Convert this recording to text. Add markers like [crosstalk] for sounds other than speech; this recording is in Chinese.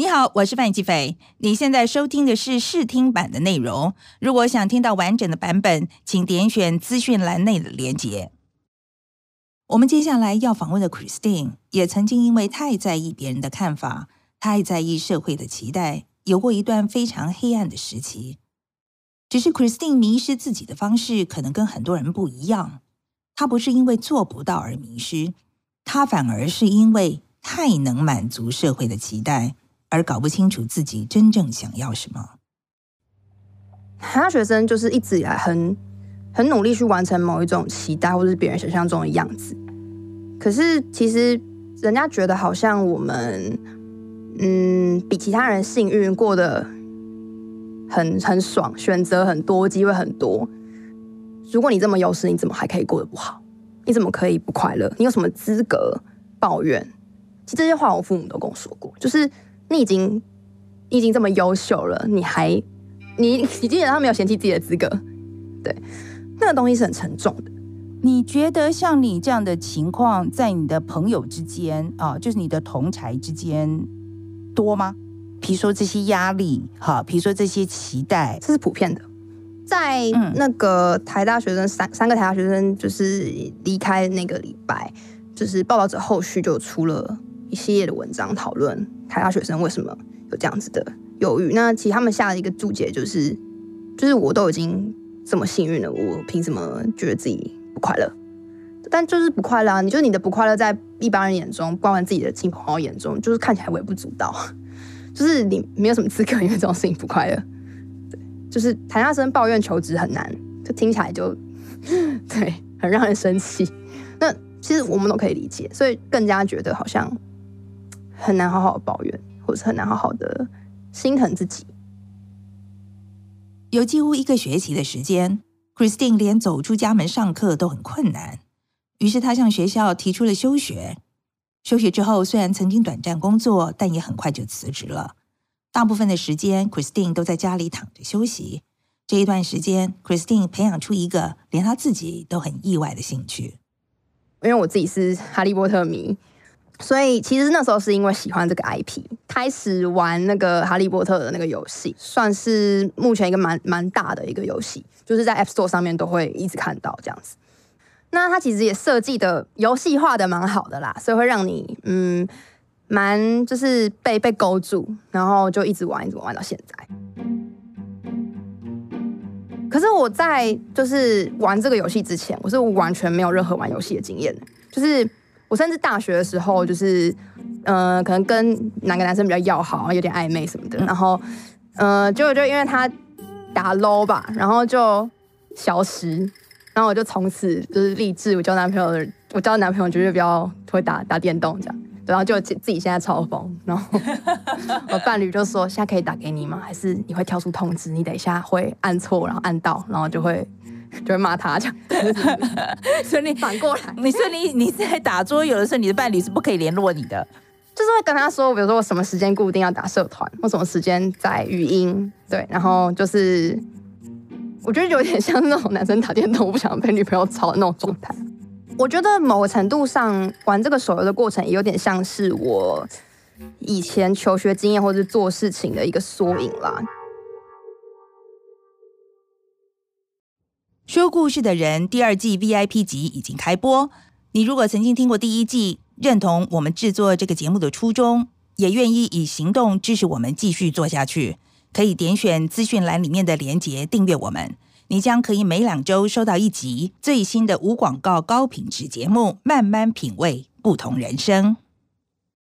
你好，我是范琪斐。你现在收听的是试听版的内容。如果想听到完整的版本，请点选资讯栏内的连结。我们接下来要访问的 Christine，也曾经因为太在意别人的看法，太在意社会的期待，有过一段非常黑暗的时期。只是 Christine 迷失自己的方式，可能跟很多人不一样。她不是因为做不到而迷失，她反而是因为太能满足社会的期待。而搞不清楚自己真正想要什么。大学生就是一直以来很很努力去完成某一种期待，或者是别人想象中的样子。可是其实人家觉得好像我们，嗯，比其他人幸运，过得很很爽，选择很多，机会很多。如果你这么优势，你怎么还可以过得不好？你怎么可以不快乐？你有什么资格抱怨？其实这些话我父母都跟我说过，就是。你已经，你已经这么优秀了，你还，你你基本上没有嫌弃自己的资格，对，那个东西是很沉重的。你觉得像你这样的情况，在你的朋友之间啊，就是你的同才之间多吗？比如说这些压力，哈，比如说这些期待，这是普遍的。在那个台大学生三三个台大学生就是离开那个礼拜，就是报道者后续就出了一系列的文章讨论。台大学生为什么有这样子的犹豫？那其实他们下了一个注解，就是，就是我都已经这么幸运了，我凭什么觉得自己不快乐？但就是不快乐啊！你就你的不快乐，在一般人眼中，包括自己的亲朋好友眼中，就是看起来微不足道，[laughs] 就是你没有什么资格因为这种事情不快乐。对，就是台大生抱怨求职很难，就听起来就 [laughs] 对，很让人生气。那其实我们都可以理解，所以更加觉得好像。很难好好抱怨，或是很难好好的心疼自己。有几乎一个学期的时间，Christine 连走出家门上课都很困难。于是她向学校提出了休学。休学之后，虽然曾经短暂工作，但也很快就辞职了。大部分的时间，Christine 都在家里躺着休息。这一段时间，Christine 培养出一个连她自己都很意外的兴趣。因为我自己是哈利波特迷。所以其实那时候是因为喜欢这个 IP，开始玩那个哈利波特的那个游戏，算是目前一个蛮蛮大的一个游戏，就是在 App Store 上面都会一直看到这样子。那它其实也设计的游戏化的蛮好的啦，所以会让你嗯蛮就是被被勾住，然后就一直玩一直玩到现在。可是我在就是玩这个游戏之前，我是完全没有任何玩游戏的经验，就是。我甚至大学的时候，就是，呃，可能跟哪个男生比较要好，有点暧昧什么的，然后，呃，就就因为他打 low 吧，然后就消失，然后我就从此就是立志，我交男朋友的，我交男朋友绝对比较会打打电动这样，然后就自己现在超疯，然后我伴侣就说，现在可以打给你吗？还是你会跳出通知？你等一下会按错，然后按到，然后就会。就会骂他这样，[laughs] 所以你反过来，你说你你在打桌游的时候，你的伴侣是不可以联络你的，就是会跟他说，比如说我什么时间固定要打社团，我什么时间在语音，对，然后就是我觉得有点像那种男生打电动，我不想被女朋友吵的那种状态。我觉得某个程度上玩这个手游的过程，也有点像是我以前求学经验或者做事情的一个缩影啦。说故事的人第二季 VIP 集已经开播。你如果曾经听过第一季，认同我们制作这个节目的初衷，也愿意以行动支持我们继续做下去，可以点选资讯栏里面的连结订阅我们。你将可以每两周收到一集最新的无广告高品质节目，慢慢品味不同人生。